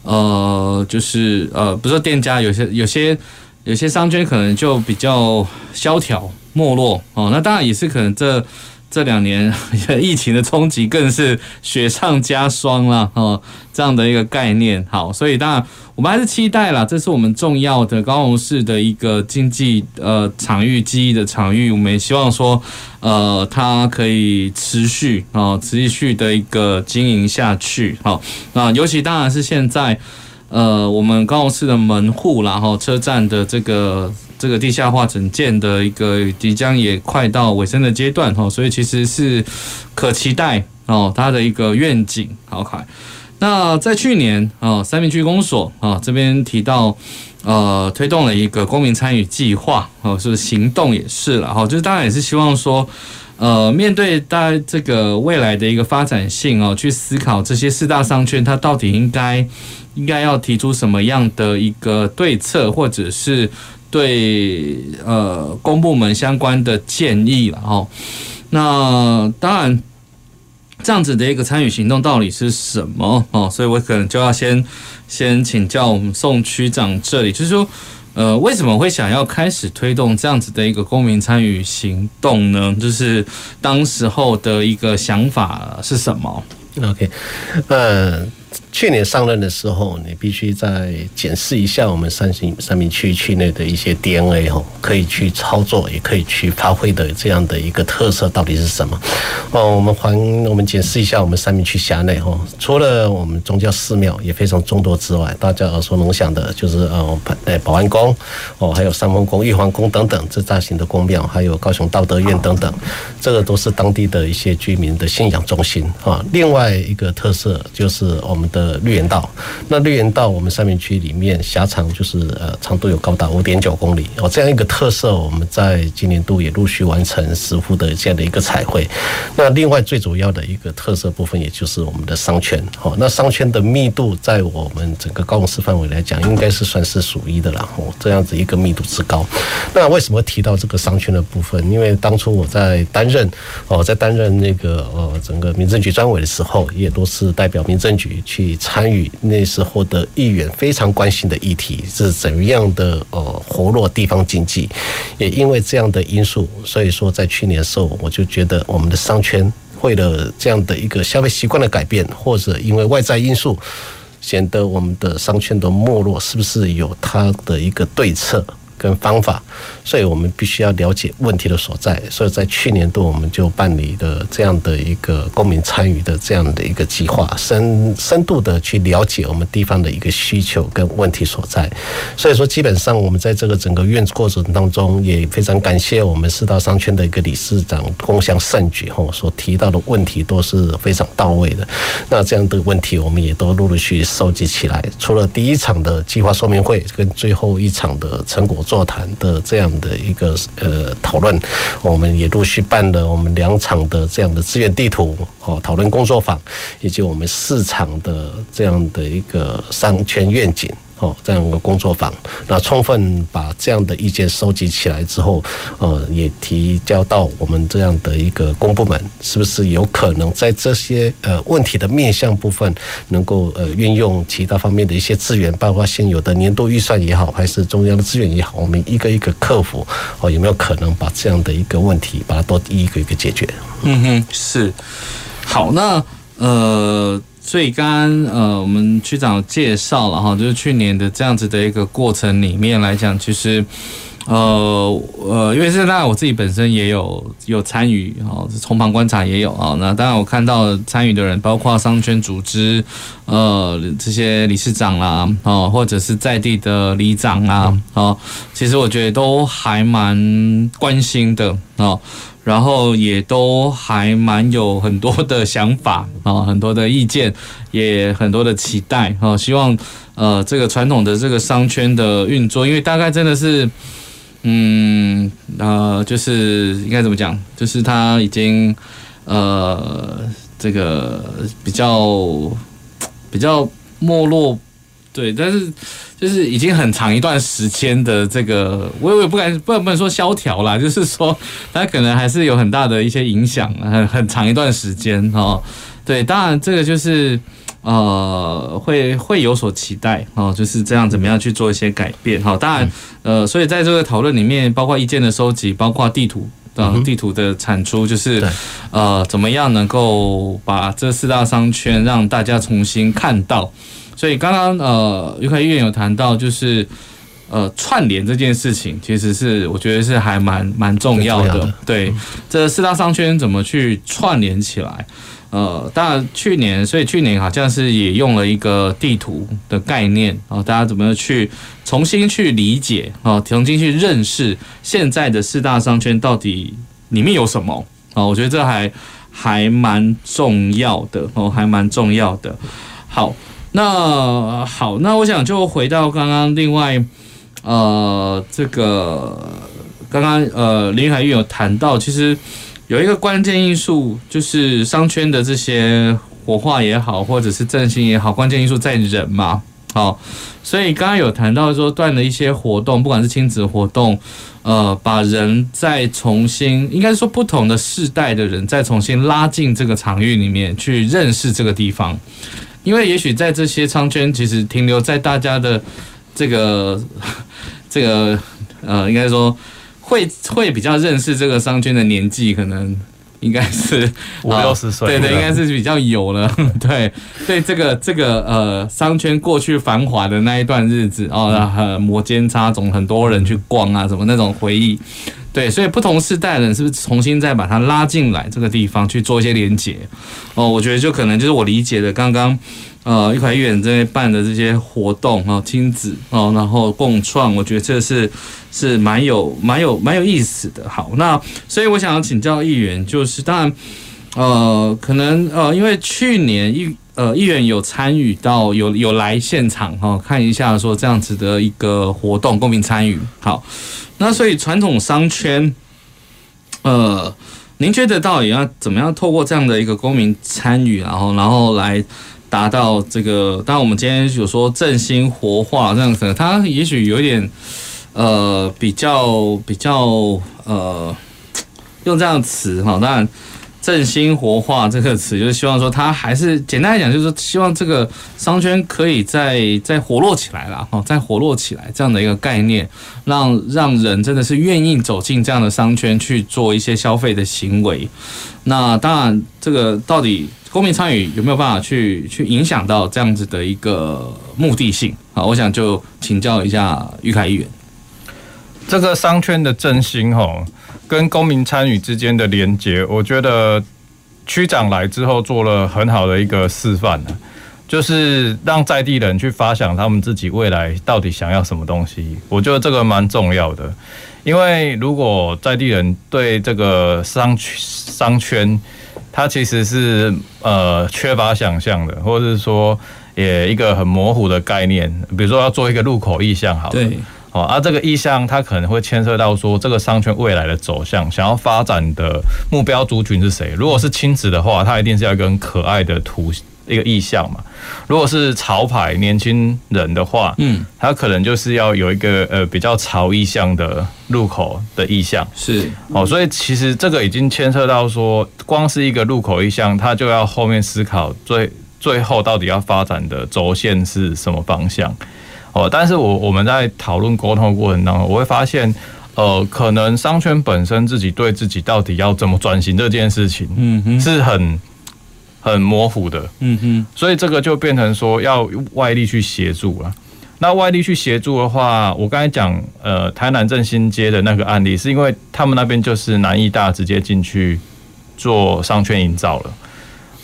呃，就是呃，不是说店家有些有些有些商圈可能就比较萧条没落哦，那当然也是可能这这两年 疫情的冲击更是雪上加霜了哦，这样的一个概念。好，所以当然我们还是期待啦，这是我们重要的高雄市的一个经济呃场域记忆的场域，我们也希望说。呃，它可以持续啊，持续的一个经营下去。好，那尤其当然是现在，呃，我们高雄市的门户，然后车站的这个这个地下化整建的一个即将也快到尾声的阶段哈，所以其实是可期待哦，它的一个愿景。好，那在去年啊，三民区公所啊这边提到，呃，推动了一个公民参与计划哦，是行动也是了哈，就是当然也是希望说，呃，面对大家这个未来的一个发展性哦，去思考这些四大商圈它到底应该应该要提出什么样的一个对策，或者是对呃公部门相关的建议了哈。那当然。这样子的一个参与行动到底是什么哦？所以我可能就要先先请教我们宋区长这里，就是说，呃，为什么会想要开始推动这样子的一个公民参与行动呢？就是当时候的一个想法是什么？OK，呃。去年上任的时候，你必须再检视一下我们三星三民区区内的一些 DNA 哦，可以去操作，也可以去发挥的这样的一个特色到底是什么？哦，我们还我们检视一下我们三民区辖内哦，除了我们宗教寺庙也非常众多之外，大家耳熟能详的就是呃，呃保安宫哦，还有三丰宫、玉皇宫等等这大型的宫庙，还有高雄道德院等等，这个都是当地的一些居民的信仰中心啊。另外一个特色就是我们的。呃，绿园道，那绿园道我们三明区里面狭长就是呃长度有高达五点九公里哦，这样一个特色，我们在今年度也陆续完成十幅的这样的一个彩绘。那另外最主要的一个特色部分，也就是我们的商圈哦，那商圈的密度在我们整个高雄市范围来讲，应该是算是数一的了哦，这样子一个密度之高。那为什么提到这个商圈的部分？因为当初我在担任哦，在担任那个呃整个民政局专委的时候，也都是代表民政局去。参与那时候的议员非常关心的议题是怎么样的呃活络地方经济，也因为这样的因素，所以说在去年的时候，我就觉得我们的商圈为了这样的一个消费习惯的改变，或者因为外在因素显得我们的商圈的没落，是不是有它的一个对策？跟方法，所以我们必须要了解问题的所在。所以在去年度，我们就办理了这样的一个公民参与的这样的一个计划，深深度的去了解我们地方的一个需求跟问题所在。所以说，基本上我们在这个整个院过程当中，也非常感谢我们四大商圈的一个理事长共襄盛举吼，所提到的问题都是非常到位的。那这样的问题，我们也都陆陆续续收集起来。除了第一场的计划说明会跟最后一场的成果。座谈的这样的一个呃讨论，我们也陆续办了我们两场的这样的资源地图哦讨论工作坊，以及我们四场的这样的一个商圈愿景。哦，这样一个工作坊，那充分把这样的意见收集起来之后，呃，也提交到我们这样的一个公部门，是不是有可能在这些呃问题的面向部分，能够呃运用其他方面的一些资源，包括现有的年度预算也好，还是中央的资源也好，我们一个一个克服，哦，有没有可能把这样的一个问题，把它都一个一个解决？嗯哼，是。好，那呃。所以刚刚呃，我们区长介绍了哈，就是去年的这样子的一个过程里面来讲，其实呃呃，因为现在我自己本身也有有参与哈，从旁观察也有啊。那当然我看到参与的人，包括商圈组织呃这些理事长啦，哦，或者是在地的里长啊，哦，其实我觉得都还蛮关心的哦。然后也都还蛮有很多的想法啊，很多的意见，也很多的期待啊。希望呃这个传统的这个商圈的运作，因为大概真的是，嗯呃，就是应该怎么讲，就是它已经呃这个比较比较没落，对，但是。就是已经很长一段时间的这个，我也不敢不能不能说萧条啦，就是说它可能还是有很大的一些影响，很很长一段时间哦。对，当然这个就是呃会会有所期待哦，就是这样怎么样去做一些改变哈。当然呃，所以在这个讨论里面，包括意见的收集，包括地图啊地图的产出，就是呃怎么样能够把这四大商圈让大家重新看到。所以刚刚呃，愉快医院有谈到，就是呃串联这件事情，其实是我觉得是还蛮蛮重要的。的对，这四大商圈怎么去串联起来？呃，当然去年，所以去年好像是也用了一个地图的概念啊，大家怎么去重新去理解啊，重新去认识现在的四大商圈到底里面有什么啊？我觉得这还还蛮重要的哦，还蛮重要的。好，那好，那我想就回到刚刚另外呃这个刚刚呃林海玉有谈到，其实有一个关键因素就是商圈的这些活化也好，或者是振兴也好，关键因素在人嘛。好，所以刚刚有谈到说断了一些活动，不管是亲子活动，呃，把人再重新，应该说不同的世代的人再重新拉进这个场域里面去认识这个地方，因为也许在这些商圈，其实停留在大家的这个 这个呃，应该说会会比较认识这个商圈的年纪可能。应该是 五六十岁，对对，应该是比较有了。对对，这个这个呃，商圈过去繁华的那一段日子哦，呃，摩肩擦踵，很多人去逛啊，什么那种回忆。对，所以不同世代的人是不是重新再把它拉进来这个地方去做一些连接？哦，我觉得就可能就是我理解的刚刚。呃，钰凯医院这边办的这些活动啊，亲子哦，然后共创，我觉得这是是蛮有蛮有蛮有意思的。好，那所以我想要请教议员，就是当然，呃，可能呃，因为去年议呃议员有参与到有有来现场哈、看一下说这样子的一个活动，公民参与。好，那所以传统商圈，呃，您觉得到底要怎么样透过这样的一个公民参与，然后然后来。达到这个，当然我们今天有说振兴活化这样子，它也许有一点呃比较比较呃用这样词哈，当然振兴活化这个词就是希望说它还是简单来讲，就是希望这个商圈可以再再活络起来了哈，再活络起来这样的一个概念，让让人真的是愿意走进这样的商圈去做一些消费的行为。那当然这个到底。公民参与有没有办法去去影响到这样子的一个目的性？好，我想就请教一下钰凯议员。这个商圈的振兴吼，跟公民参与之间的连接，我觉得区长来之后做了很好的一个示范，就是让在地人去发想他们自己未来到底想要什么东西。我觉得这个蛮重要的，因为如果在地人对这个商商圈，它其实是呃缺乏想象的，或者是说也一个很模糊的概念。比如说要做一个路口意向，好，了，哦，啊，这个意向它可能会牵涉到说这个商圈未来的走向，想要发展的目标族群是谁？如果是亲子的话，它一定是要一个很可爱的图。一个意向嘛，如果是潮牌年轻人的话，嗯，他可能就是要有一个呃比较潮意向的入口的意向，是哦，所以其实这个已经牵涉到说，光是一个入口意向，它就要后面思考最最后到底要发展的轴线是什么方向哦。但是我我们在讨论沟通的过程当中，我会发现，呃，可能商圈本身自己对自己到底要怎么转型这件事情，嗯哼，是很。很模糊的，嗯哼，所以这个就变成说要外力去协助了。那外力去协助的话，我刚才讲，呃，台南正兴街的那个案例，是因为他们那边就是南艺大直接进去做商圈营造了，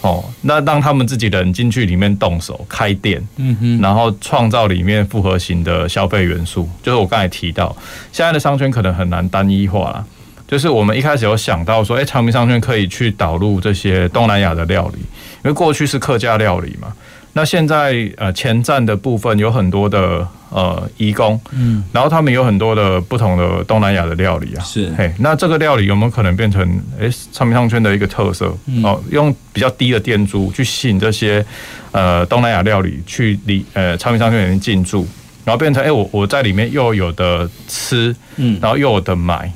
哦，那让他们自己人进去里面动手开店，嗯哼，然后创造里面复合型的消费元素，就是我刚才提到，现在的商圈可能很难单一化了。就是我们一开始有想到说，哎，长明商圈可以去导入这些东南亚的料理，因为过去是客家料理嘛。那现在呃前站的部分有很多的呃移工，嗯，然后他们有很多的不同的东南亚的料理啊，是，嘿，那这个料理有没有可能变成哎长明商圈的一个特色？哦，用比较低的店租去吸引这些呃东南亚料理去里呃长明商圈里面进驻，然后变成哎我我在里面又有的吃，嗯，然后又有的买。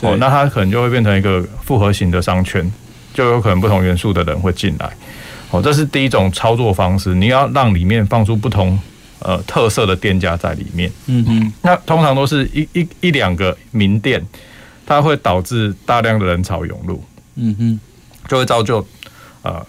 哦，那它可能就会变成一个复合型的商圈，就有可能不同元素的人会进来。哦，这是第一种操作方式，你要让里面放出不同呃特色的店家在里面。嗯嗯，那通常都是一一一两个名店，它会导致大量的人潮涌入。嗯哼，就会造就呃。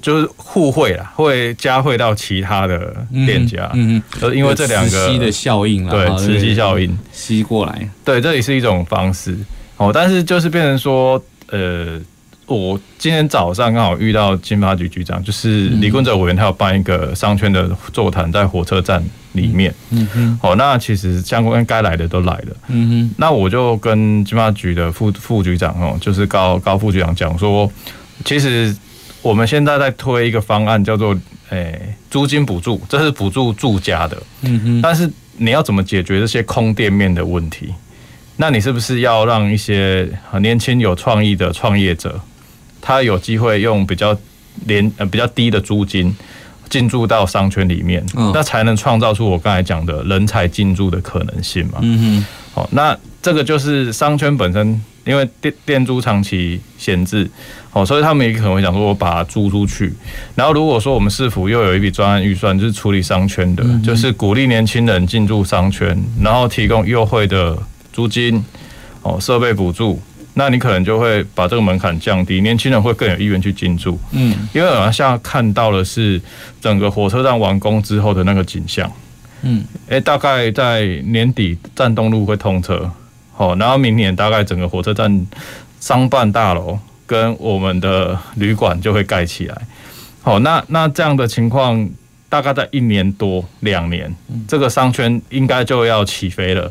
就是互惠啦，会加惠到其他的店家，嗯嗯，呃，因为这两个的效应啦，对，磁吸效应。吸过来，对，这也是一种方式。哦。但是就是变成说，呃，我今天早上刚好遇到金发局局长，就是李坤哲委员，他有办一个商圈的座谈在火车站里面，嗯哼，哦，那其实相关该来的都来了，嗯哼，那我就跟金发局的副副局长哦，就是高高副局长讲说，其实。我们现在在推一个方案，叫做诶租金补助，这是补助住家的。嗯哼，但是你要怎么解决这些空店面的问题？那你是不是要让一些很年轻有创意的创业者，他有机会用比较廉呃比较低的租金进驻到商圈里面，嗯那才能创造出我刚才讲的人才进驻的可能性嘛？嗯哼，好，那这个就是商圈本身，因为店店租长期闲置，哦，所以他们也可能会想说，我把它租出去。然后如果说我们市府又有一笔专案预算，就是处理商圈的，就是鼓励年轻人进驻商圈，然后提供优惠的租金，哦，设备补助，那你可能就会把这个门槛降低，年轻人会更有意愿去进驻。嗯，因为我们现在看到的是整个火车站完工之后的那个景象。嗯，诶，大概在年底站东路会通车，好，然后明年大概整个火车站商办大楼跟我们的旅馆就会盖起来。好，那那这样的情况大概在一年多两年，这个商圈应该就要起飞了。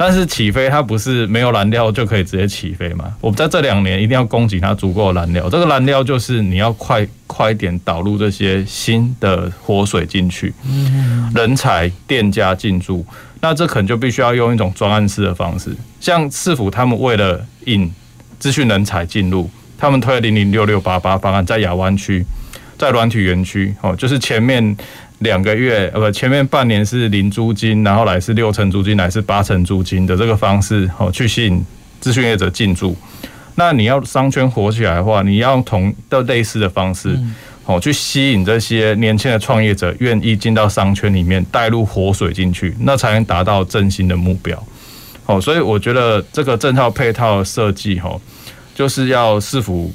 但是起飞它不是没有燃料就可以直接起飞嘛？我们在这两年一定要供给它足够的燃料，这个燃料就是你要快快一点导入这些新的活水进去，人才、店家进驻，那这可能就必须要用一种专案式的方式，像市府他们为了引资讯人才进入，他们推了零零六六八八方案，在亚湾区，在软体园区，哦，就是前面。两个月，呃不，前面半年是零租金，然后来是六成租金，来是八成租金的这个方式，哦，去吸引资讯业者进驻。那你要商圈火起来的话，你要用同的类似的方式，哦，去吸引这些年轻的创业者愿意进到商圈里面，带入活水进去，那才能达到振兴的目标。哦，所以我觉得这个整套配套设计，哈，就是要市府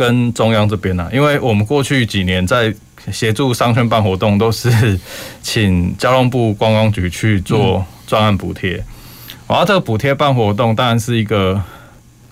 跟中央这边啊，因为我们过去几年在。协助商圈办活动都是请交通部观光局去做专案补贴，然后这个补贴办活动当然是一个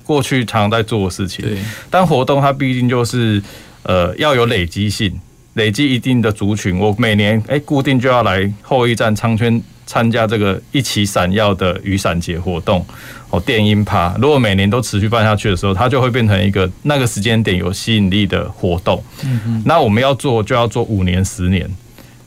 过去常常在做的事情，但活动它毕竟就是呃要有累积性，累积一定的族群，我每年哎固定就要来后一站商圈参加这个一起闪耀的雨伞节活动。哦，电音趴，如果每年都持续办下去的时候，它就会变成一个那个时间点有吸引力的活动。嗯嗯。那我们要做就要做五年、十年，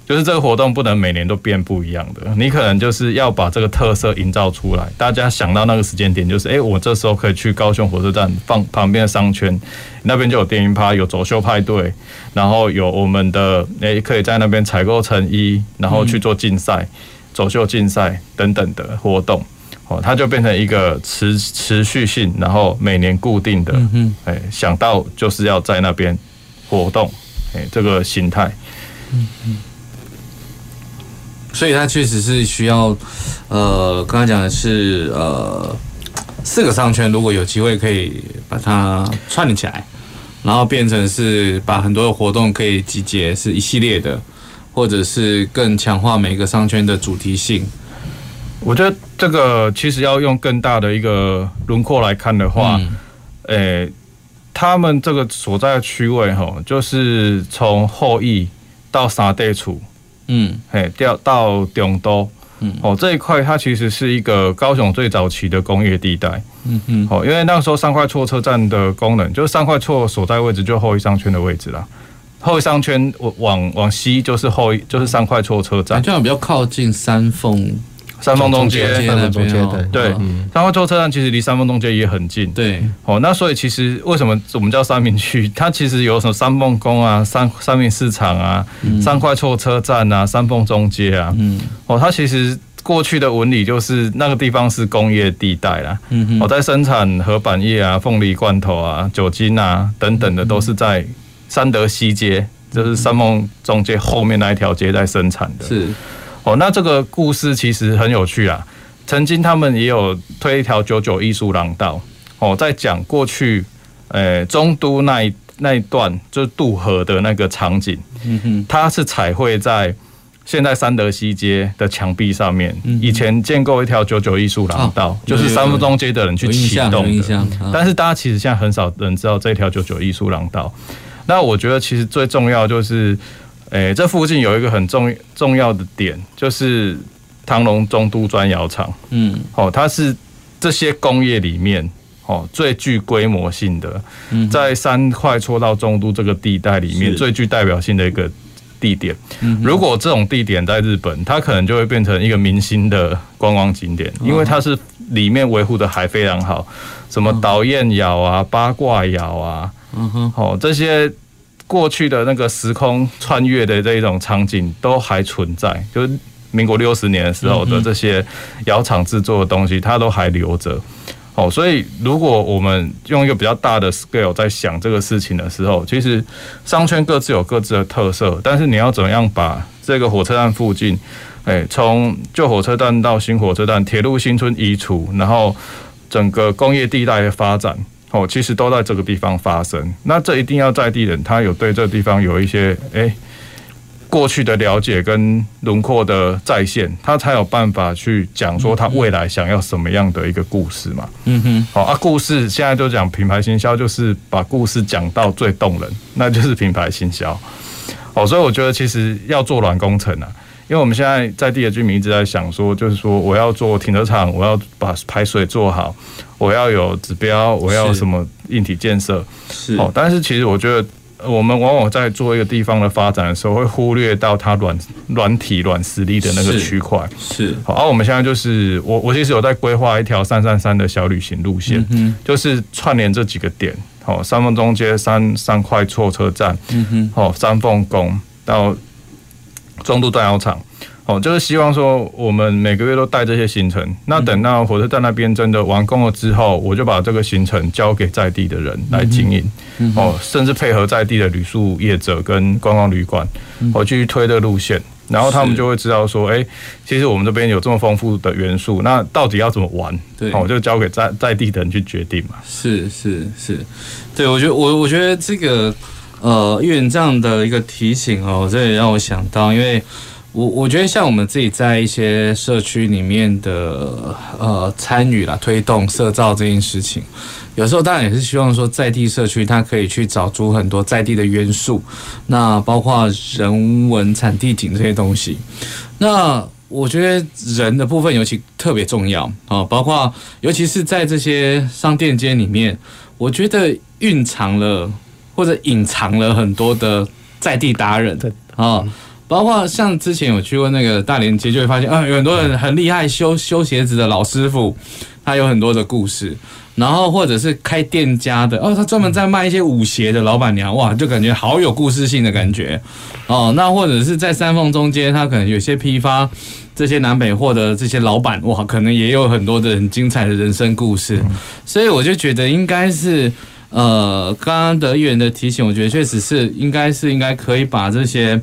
就是这个活动不能每年都变不一样的。你可能就是要把这个特色营造出来，大家想到那个时间点，就是哎，我这时候可以去高雄火车站放旁边的商圈，那边就有电音趴，有走秀派对，然后有我们的哎，可以在那边采购成衣，然后去做竞赛、走秀竞赛等等的活动。哦，它就变成一个持持续性，然后每年固定的，嗯哎，想到就是要在那边活动，哎，这个形态，嗯嗯，所以它确实是需要，呃，刚才讲的是，呃，四个商圈，如果有机会可以把它串起来，然后变成是把很多的活动可以集结，是一系列的，或者是更强化每个商圈的主题性。我觉得这个其实要用更大的一个轮廓来看的话，诶、欸，他们这个所在的区位哈，就是从后裔到沙地处，嗯，诶，调到中都，嗯，哦，这一块它其实是一个高雄最早期的工业地带，嗯嗯，哦，因为那个时候三块厝车站的功能，就是三块厝所在位置就是后裔商圈的位置啦，后裔商圈往往西就是后裔，就是三块厝车站，这样比较靠近三凤。三凤中街，三凤中街，对，三块厝车站其实离三凤中街也很近，对，哦，那所以其实为什么我们叫三民区？它其实有什么三凤宫啊、三三民市场啊、三块厝车站啊、三凤中街啊，嗯，哦，它其实过去的纹理就是那个地方是工业地带啦，嗯，哦，在生产和板叶啊、凤梨罐头啊、酒精啊等等的，都是在三德西街，就是三梦中街后面那一条街在生产的，是。哦，那这个故事其实很有趣啊。曾经他们也有推一条九九艺术廊道，哦，在讲过去，呃，中都那一那一段就是渡河的那个场景，嗯哼，它是彩绘在现在三德西街的墙壁上面。以前建构一条九九艺术廊道，就是三凤中街的人去启动的。但是大家其实现在很少人知道这条九九艺术廊道。那我觉得其实最重要就是。诶、欸，这附近有一个很重重要的点，就是唐龙中都砖窑厂。嗯，哦，它是这些工业里面哦最具规模性的，在三块厝到中都这个地带里面最具代表性的一个地点。如果这种地点在日本，它可能就会变成一个明星的观光景点，因为它是里面维护的还非常好，什么导演窑啊、八卦窑啊，嗯哼，哦，这些过去的那个时空穿越的这一种场景都还存在，就是民国六十年的时候的这些窑厂制作的东西，它都还留着。哦，所以如果我们用一个比较大的 scale 在想这个事情的时候，其实商圈各自有各自的特色，但是你要怎么样把这个火车站附近，诶，从旧火车站到新火车站，铁路新村移除，然后整个工业地带的发展，哦，其实都在这个地方发生。那这一定要在地人，他有对这个地方有一些诶。过去的了解跟轮廓的再现，他才有办法去讲说他未来想要什么样的一个故事嘛。嗯哼，好啊，故事现在就讲品牌行销，就是把故事讲到最动人，那就是品牌行销。哦，所以我觉得其实要做软工程啊，因为我们现在在地的居民一直在想说，就是说我要做停车场，我要把排水做好，我要有指标，我要什么硬体建设。是哦，但是其实我觉得。我们往往在做一个地方的发展的时候，会忽略到它软软体软实力的那个区块。是，好，而我们现在就是我我其实有在规划一条三三三的小旅行路线，嗯，就是串联这几个点，好，三凤中街三三块厝车站，嗯哼，好，三凤宫到中度断窑厂。哦，就是希望说我们每个月都带这些行程。那等到火车站那边真的完工了之后，我就把这个行程交给在地的人来经营。哦，甚至配合在地的旅宿业者跟观光旅馆，我继续推这个路线。然后他们就会知道说，哎，其实我们这边有这么丰富的元素，那到底要怎么玩？对，我就交给在在地的人去决定嘛。是是是，对我觉得我我觉得这个呃，议员这样的一个提醒哦，这也让我想到，因为。我我觉得像我们自己在一些社区里面的呃参与啦，推动社造这件事情，有时候当然也是希望说在地社区它可以去找出很多在地的元素，那包括人文产地景这些东西。那我觉得人的部分尤其特别重要啊，包括尤其是在这些商店街里面，我觉得蕴藏了或者隐藏了很多的在地达人啊。包括像之前有去过那个大连街，就会发现啊，有很多人很厉害修修鞋子的老师傅，他有很多的故事。然后或者是开店家的哦，他专门在卖一些舞鞋的老板娘，哇，就感觉好有故事性的感觉哦。那或者是在三凤中间，他可能有些批发这些南北货的这些老板，哇，可能也有很多的很精彩的人生故事。所以我就觉得应该是呃，刚刚的议员的提醒，我觉得确实是应该是应该可以把这些。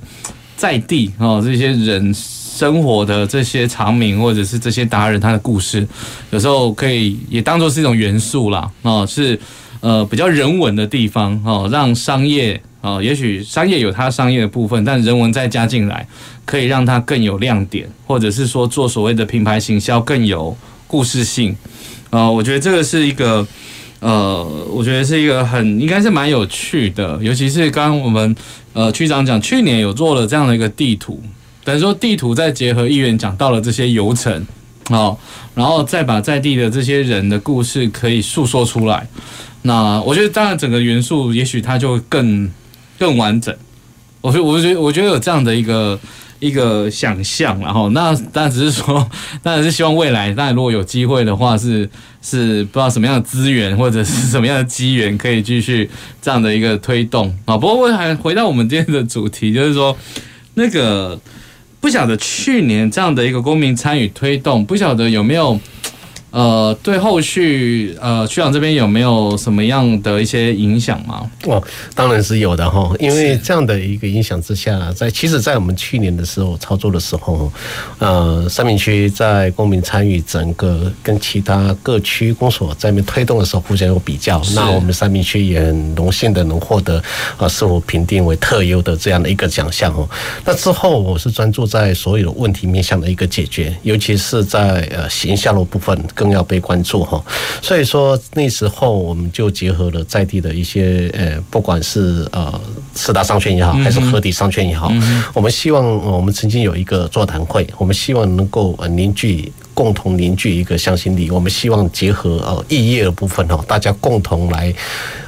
在地哦，这些人生活的这些长民，或者是这些达人，他的故事，有时候可以也当做是一种元素啦。哦，是呃比较人文的地方哦，让商业哦，也许商业有它商业的部分，但人文再加进来，可以让它更有亮点，或者是说做所谓的品牌行销更有故事性。呃，我觉得这个是一个。呃，我觉得是一个很应该是蛮有趣的，尤其是刚刚我们呃区长讲，去年有做了这样的一个地图，等于说地图再结合议员讲到了这些游程，哦，然后再把在地的这些人的故事可以诉说出来，那我觉得当然整个元素也许它就更更完整，我觉我觉得我觉得有这样的一个。一个想象，然后那当然只是说，当然是希望未来，那如果有机会的话是，是是不知道什么样的资源或者是什么样的机缘，可以继续这样的一个推动啊。不过我还回到我们今天的主题，就是说那个不晓得去年这样的一个公民参与推动，不晓得有没有。呃，对后续呃，区长这边有没有什么样的一些影响吗？哦，当然是有的哈，因为这样的一个影响之下，在其实，在我们去年的时候操作的时候，呃，三明区在公民参与整个跟其他各区公所在那边推动的时候，互相有比较。那我们三明区也很荣幸的能获得啊，是否评定为特优的这样的一个奖项哦。那之后，我是专注在所有问题面向的一个解决，尤其是在呃行下路部分。更要被关注哈，所以说那时候我们就结合了在地的一些呃，不管是呃四大商圈也好，还是河底商圈也好，我们希望我们曾经有一个座谈会，我们希望能够凝聚。共同凝聚一个向心力。我们希望结合呃异业的部分哦，大家共同来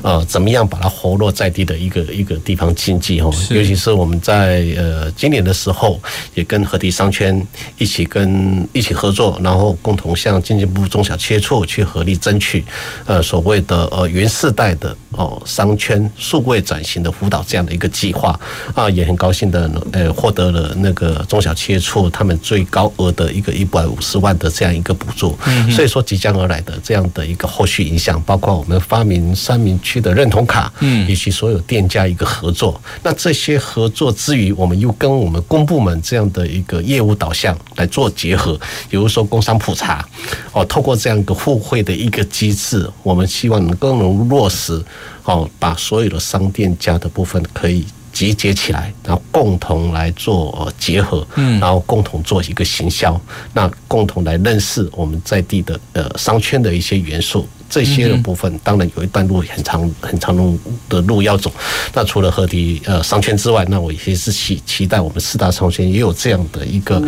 呃怎么样把它活络在地的一个一个地方经济哦。尤其是我们在呃今年的时候，也跟河堤商圈一起跟一起合作，然后共同向经济部中小企业处去合力争取呃所谓的呃原世代的哦商圈数位转型的辅导这样的一个计划啊，也很高兴的呃获得了那个中小企业处他们最高额的一个一百五十万的这样一个补助，所以说即将而来的这样的一个后续影响，包括我们发明三明区的认同卡，嗯，以及所有店家一个合作。那这些合作之余，我们又跟我们公部门这样的一个业务导向来做结合，比如说工商普查，哦，透过这样一个互惠的一个机制，我们希望能更能落实，哦，把所有的商店家的部分可以。集结起来，然后共同来做结合，嗯，然后共同做一个行销，那共同来认识我们在地的呃商圈的一些元素。这些的部分，当然有一段路很长很长路的路要走。那除了河堤呃商圈之外，那我也是期期待我们四大商圈也有这样的一个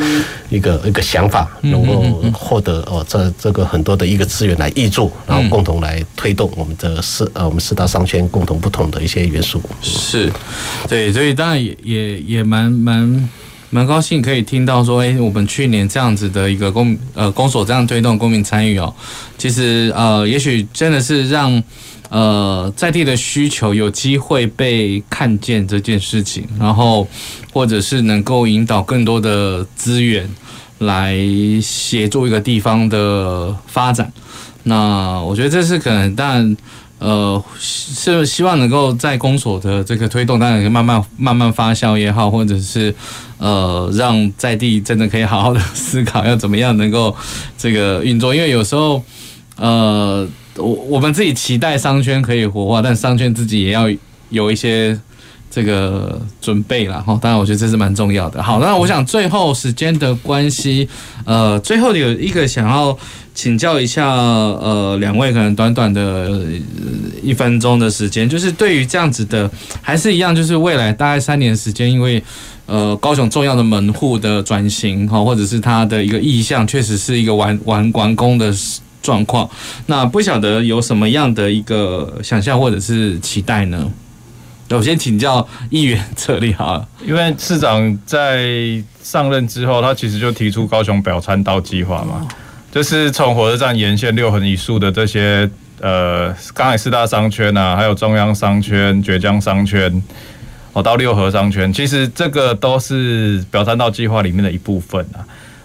一个一个想法，能够获得哦这这个很多的一个资源来挹注，然后共同来推动我们的四呃我们四大商圈共同不同的一些元素。是，对，所以当然也也也蛮蛮。蛮高兴可以听到说，哎，我们去年这样子的一个公呃公所这样推动公民参与哦，其实呃也许真的是让呃在地的需求有机会被看见这件事情，然后或者是能够引导更多的资源来协助一个地方的发展。那我觉得这是可能，但。呃，是希望能够在公所的这个推动，当然可以慢慢慢慢发酵也好，或者是呃，让在地真的可以好好的思考要怎么样能够这个运作。因为有时候，呃，我我们自己期待商圈可以活化，但商圈自己也要有一些这个准备了。哈。当然，我觉得这是蛮重要的。好，那我想最后时间的关系，呃，最后有一个想要。请教一下，呃，两位可能短短的一分钟的时间，就是对于这样子的，还是一样，就是未来大概三年时间，因为呃，高雄重要的门户的转型哈，或者是它的一个意向，确实是一个完完 完工的状况。那不晓得有什么样的一个想象或者是期待呢？我先请教议员这里好了，因为市长在上任之后，他其实就提出高雄表参道计划嘛。就是从火车站沿线六横一竖的这些呃，刚才四大商圈啊，还有中央商圈、绝江商圈，哦，到六合商圈，其实这个都是表参道计划里面的一部分啊。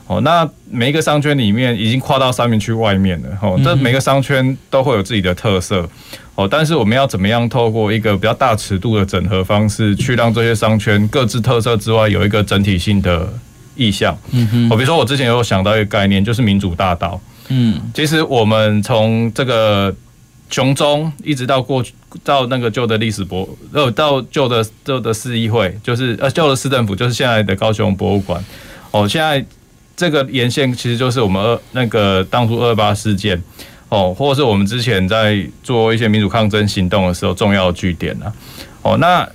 哦，那每一个商圈里面已经跨到三明区外面了。哦，这每个商圈都会有自己的特色。哦，但是我们要怎么样透过一个比较大尺度的整合方式，去让这些商圈各自特色之外，有一个整体性的。意向，嗯哼，我比如说我之前有想到一个概念，就是民主大道，嗯，其实我们从这个琼中一直到过去到那个旧的历史博，呃，到旧的旧的市议会，就是呃旧的市政府，就是现在的高雄博物馆，哦，现在这个沿线其实就是我们二那个当初二二八事件，哦，或者是我们之前在做一些民主抗争行动的时候重要的据点啊，哦，那。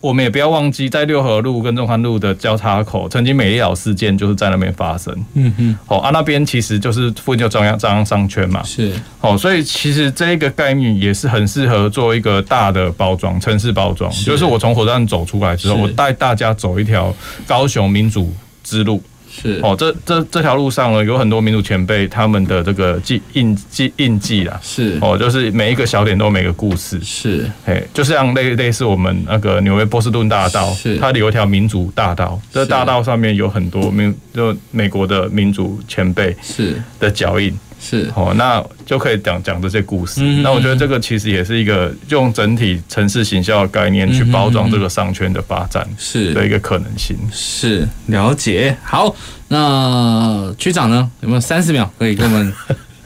我们也不要忘记，在六合路跟中山路的交叉口，曾经美丽岛事件就是在那边发生。嗯嗯，哦啊，那边其实就是附近就中央中央商圈嘛。是，哦，所以其实这一个概念也是很适合做一个大的包装，城市包装。就是我从火车站走出来之后，我带大家走一条高雄民主之路。是哦，这这这条路上呢，有很多民主前辈他们的这个记印记印记啦。是哦，就是每一个小点都有每个故事。是，哎，就像类类似我们那个纽约波士顿大道，是它有一条民主大道，这大道上面有很多民就美国的民主前辈是的脚印。是哦，那就可以讲讲这些故事。那我觉得这个其实也是一个用整体城市行销的概念去包装这个商圈的发展，是的一个可能性。是了解。好，那区长呢？有没有三十秒可以跟我们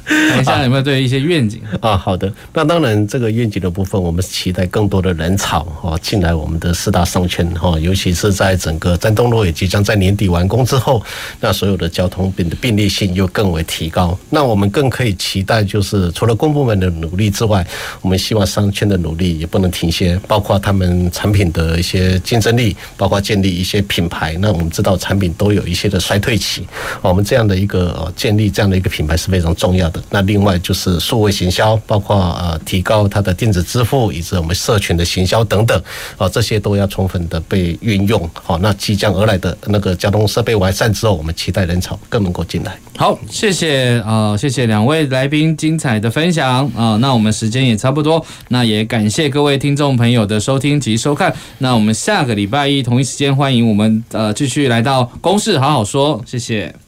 看一下有没有对一些愿景啊？好的，那当然这个愿景的部分，我们期待更多的人潮哦进来我们的四大商圈哈，尤其是在整个詹东路也即将在年底完工之后，那所有的交通变的便利性又更为提高。那我们更可以期待，就是除了公部门的努力之外，我们希望商圈的努力也不能停歇，包括他们产品的一些竞争力，包括建立一些品牌。那我们知道产品都有一些的衰退期，我们这样的一个建立这样的一个品牌是非常重要的。那另外就是数位行销，包括呃提高它的电子支付，以及我们社群的行销等等，啊这些都要充分的被运用。好，那即将而来的那个交通设备完善之后，我们期待人潮更能够进来。好，谢谢啊，谢谢两位来宾精彩的分享啊。那我们时间也差不多，那也感谢各位听众朋友的收听及收看。那我们下个礼拜一同一时间欢迎我们呃继续来到公事好好说，谢谢。